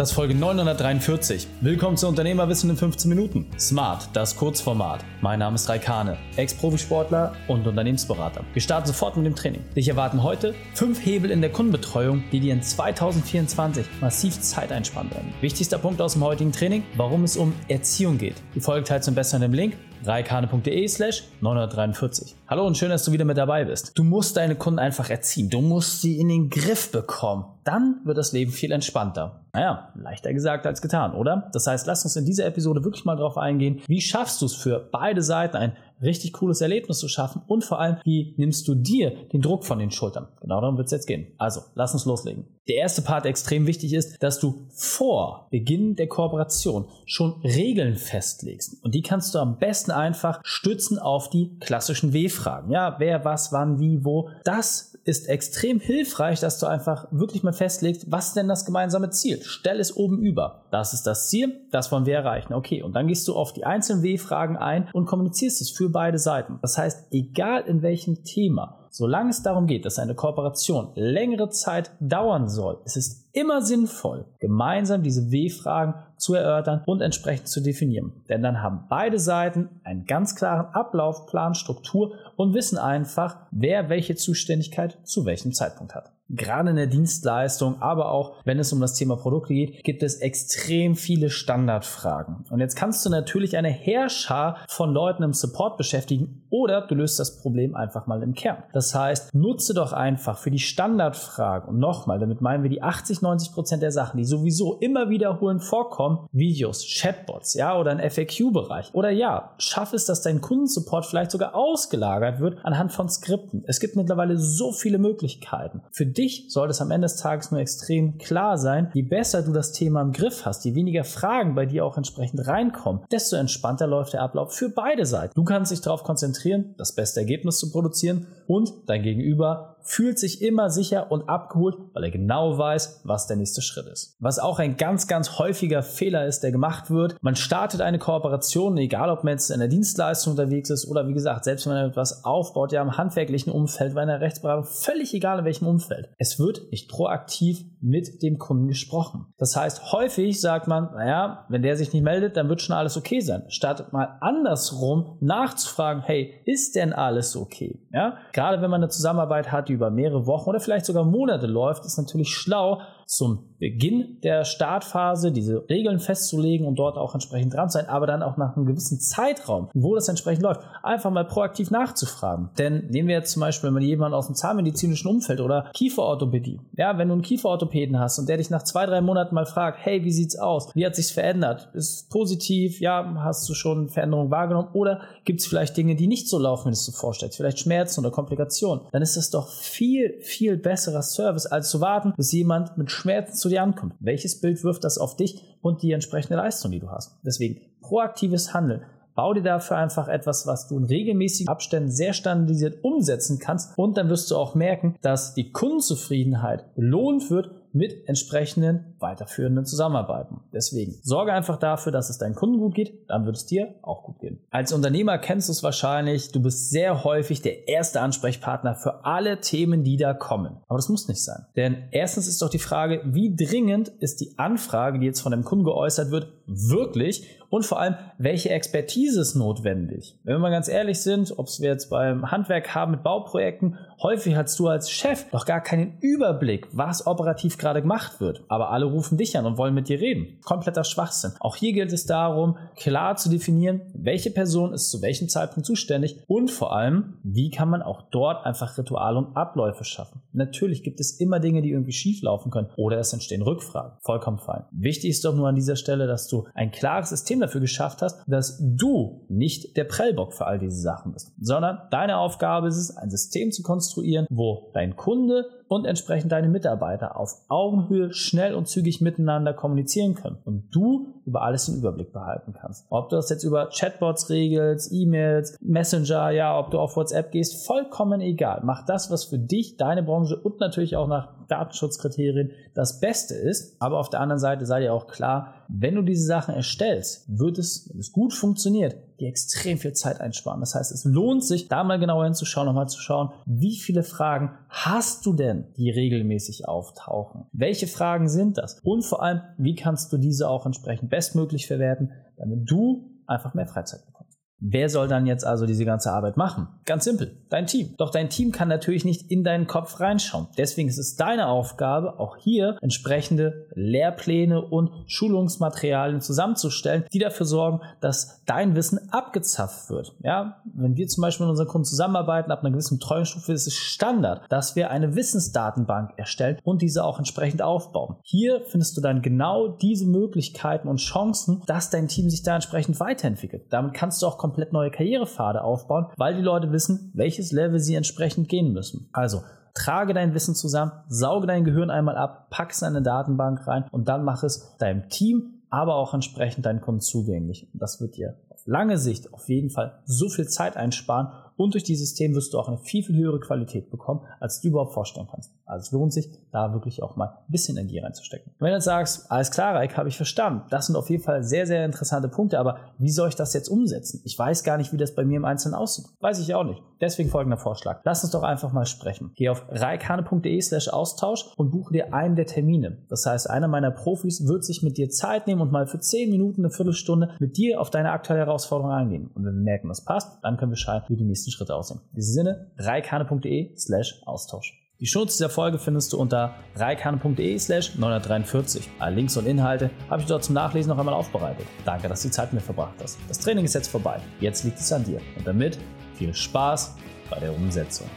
das ist Folge 943. Willkommen zu Unternehmerwissen in 15 Minuten. Smart, das Kurzformat. Mein Name ist Raikane, Ex-Profisportler und Unternehmensberater. Wir starten sofort mit dem Training. Dich erwarten heute fünf Hebel in der Kundenbetreuung, die dir in 2024 massiv Zeit einsparen werden. Wichtigster Punkt aus dem heutigen Training, warum es um Erziehung geht. Die Folge teilt zum Besseren im Link reikane.de slash 943. Hallo und schön, dass du wieder mit dabei bist. Du musst deine Kunden einfach erziehen. Du musst sie in den Griff bekommen. Dann wird das Leben viel entspannter. Naja, leichter gesagt als getan, oder? Das heißt, lass uns in dieser Episode wirklich mal darauf eingehen, wie schaffst du es für beide Seiten ein richtig cooles Erlebnis zu schaffen und vor allem, wie nimmst du dir den Druck von den Schultern? Genau darum wird es jetzt gehen. Also, lass uns loslegen. Der erste Part, der extrem wichtig ist, dass du vor Beginn der Kooperation schon Regeln festlegst. Und die kannst du am besten einfach stützen auf die klassischen W-Fragen. Ja, wer, was, wann, wie, wo. Das ist extrem hilfreich, dass du einfach wirklich mal festlegst, was ist denn das gemeinsame Ziel? Stell es oben über. Das ist das Ziel, das wollen wir erreichen. Okay, und dann gehst du auf die einzelnen W-Fragen ein und kommunizierst es für beide Seiten. Das heißt, egal in welchem Thema, Solange es darum geht, dass eine Kooperation längere Zeit dauern soll, ist es immer sinnvoll, gemeinsam diese W-Fragen zu erörtern und entsprechend zu definieren. Denn dann haben beide Seiten einen ganz klaren Ablaufplan, Struktur und wissen einfach, wer welche Zuständigkeit zu welchem Zeitpunkt hat. Gerade in der Dienstleistung, aber auch wenn es um das Thema Produkte geht, gibt es extrem viele Standardfragen. Und jetzt kannst du natürlich eine Herrscher von Leuten im Support beschäftigen oder du löst das Problem einfach mal im Kern. Das heißt, nutze doch einfach für die Standardfragen und nochmal, damit meinen wir die 80, 90 Prozent der Sachen, die sowieso immer wiederholend vorkommen, Videos, Chatbots, ja, oder ein FAQ-Bereich. Oder ja, schaff es, dass dein Kundensupport vielleicht sogar ausgelagert wird anhand von Skripten. Es gibt mittlerweile so viele Möglichkeiten. Für dich sollte es am Ende des Tages nur extrem klar sein, je besser du das Thema im Griff hast, je weniger Fragen bei dir auch entsprechend reinkommen, desto entspannter läuft der Ablauf für beide Seiten. Du kannst dich darauf konzentrieren, das beste Ergebnis zu produzieren und dein Gegenüber fühlt sich immer sicher und abgeholt, weil er genau weiß, was der nächste Schritt ist. Was auch ein ganz, ganz häufiger Fehler ist, der gemacht wird. Man startet eine Kooperation, egal ob man jetzt in der Dienstleistung unterwegs ist oder wie gesagt, selbst wenn man etwas aufbaut, ja im handwerklichen Umfeld, bei einer Rechtsberatung, völlig egal in welchem Umfeld. Es wird nicht proaktiv mit dem Kunden gesprochen. Das heißt, häufig sagt man, naja, wenn der sich nicht meldet, dann wird schon alles okay sein. Statt mal andersrum nachzufragen, hey, ist denn alles okay? Ja, gerade wenn man eine Zusammenarbeit hat, die über mehrere Wochen oder vielleicht sogar Monate läuft, ist natürlich schlau, zum Beginn der Startphase diese Regeln festzulegen und dort auch entsprechend dran zu sein, aber dann auch nach einem gewissen Zeitraum, wo das entsprechend läuft, einfach mal proaktiv nachzufragen. Denn nehmen wir jetzt zum Beispiel mal jemanden aus dem zahnmedizinischen Umfeld oder Kieferorthopädie. Ja, wenn du einen Kieferorthopäden hast und der dich nach zwei, drei Monaten mal fragt, hey, wie sieht's aus? Wie hat sich's verändert? Ist es positiv? Ja, hast du schon Veränderungen wahrgenommen? Oder gibt es vielleicht Dinge, die nicht so laufen, wie du es dir vorstellst? Vielleicht Schmerzen oder Komplikationen? Dann ist das doch viel, viel besserer Service, als zu warten, bis jemand mit Schmerzen zu dir ankommt. Welches Bild wirft das auf dich und die entsprechende Leistung, die du hast? Deswegen proaktives Handeln. Bau dir dafür einfach etwas, was du in regelmäßigen Abständen sehr standardisiert umsetzen kannst und dann wirst du auch merken, dass die Kundenzufriedenheit belohnt wird mit entsprechenden weiterführenden Zusammenarbeiten. Deswegen sorge einfach dafür, dass es deinen Kunden gut geht, dann wird es dir auch gut gehen. Als Unternehmer kennst du es wahrscheinlich, du bist sehr häufig der erste Ansprechpartner für alle Themen, die da kommen. Aber das muss nicht sein. Denn erstens ist doch die Frage, wie dringend ist die Anfrage, die jetzt von dem Kunden geäußert wird, wirklich? Und vor allem, welche Expertise ist notwendig? Wenn wir mal ganz ehrlich sind, ob es wir jetzt beim Handwerk haben mit Bauprojekten, häufig hast du als Chef doch gar keinen Überblick, was operativ gerade gemacht wird. Aber alle rufen dich an und wollen mit dir reden. Kompletter Schwachsinn. Auch hier gilt es darum, klar zu definieren, welche Person ist zu welchem Zeitpunkt zuständig und vor allem, wie kann man auch dort einfach Rituale und Abläufe schaffen. Natürlich gibt es immer Dinge, die irgendwie schief laufen können oder es entstehen Rückfragen. Vollkommen fein. Wichtig ist doch nur an dieser Stelle, dass du ein klares System dafür geschafft hast, dass du nicht der Prellbock für all diese Sachen bist, sondern deine Aufgabe ist es, ein System zu konstruieren, wo dein Kunde und entsprechend deine Mitarbeiter auf Augenhöhe schnell und zügig miteinander kommunizieren können und du über alles den Überblick behalten kannst. Ob du das jetzt über Chatbots regelst, E-Mails, Messenger, ja, ob du auf WhatsApp gehst, vollkommen egal. Mach das, was für dich, deine Branche und natürlich auch nach Datenschutzkriterien das Beste ist. Aber auf der anderen Seite sei dir auch klar, wenn du diese Sachen erstellst, wird es, wenn es gut funktioniert, dir extrem viel Zeit einsparen. Das heißt, es lohnt sich, da mal genauer hinzuschauen, nochmal zu schauen, wie viele Fragen hast du denn, die regelmäßig auftauchen? Welche Fragen sind das? Und vor allem, wie kannst du diese auch entsprechend bestmöglich verwerten, damit du einfach mehr Freizeit? Wer soll dann jetzt also diese ganze Arbeit machen? Ganz simpel, dein Team. Doch dein Team kann natürlich nicht in deinen Kopf reinschauen. Deswegen ist es deine Aufgabe, auch hier entsprechende Lehrpläne und Schulungsmaterialien zusammenzustellen, die dafür sorgen, dass dein Wissen abgezapft wird. Ja, wenn wir zum Beispiel mit unseren Kunden zusammenarbeiten, ab einer gewissen Treuenstufe ist es Standard, dass wir eine Wissensdatenbank erstellen und diese auch entsprechend aufbauen. Hier findest du dann genau diese Möglichkeiten und Chancen, dass dein Team sich da entsprechend weiterentwickelt. Damit kannst du auch komplett neue Karrierepfade aufbauen, weil die Leute wissen, welches Level sie entsprechend gehen müssen. Also trage dein Wissen zusammen, sauge dein Gehirn einmal ab, pack es in eine Datenbank rein und dann mach es deinem Team, aber auch entsprechend deinen Kunden zugänglich. Das wird dir lange Sicht auf jeden Fall so viel Zeit einsparen und durch dieses System wirst du auch eine viel, viel höhere Qualität bekommen, als du überhaupt vorstellen kannst. Also es lohnt sich, da wirklich auch mal ein bisschen Energie reinzustecken. wenn du jetzt sagst, alles klar, Reik, habe ich verstanden. Das sind auf jeden Fall sehr, sehr interessante Punkte, aber wie soll ich das jetzt umsetzen? Ich weiß gar nicht, wie das bei mir im Einzelnen aussieht. Weiß ich auch nicht. Deswegen folgender Vorschlag. Lass uns doch einfach mal sprechen. Geh auf reikane.de slash Austausch und buche dir einen der Termine. Das heißt, einer meiner Profis wird sich mit dir Zeit nehmen und mal für 10 Minuten, eine Viertelstunde mit dir auf deine aktuelle Herausforderung eingehen. Und wenn wir merken, das passt, dann können wir schauen, wie die nächsten nächsten Schritte aussehen. In diesem Sinne, reikane.de slash Austausch. Die Schutz dieser Folge findest du unter reikane.de slash 943. Alle Links und Inhalte habe ich dort zum Nachlesen noch einmal aufbereitet. Danke, dass du die Zeit mit mir verbracht hast. Das Training ist jetzt vorbei. Jetzt liegt es an dir. Und damit viel Spaß bei der Umsetzung.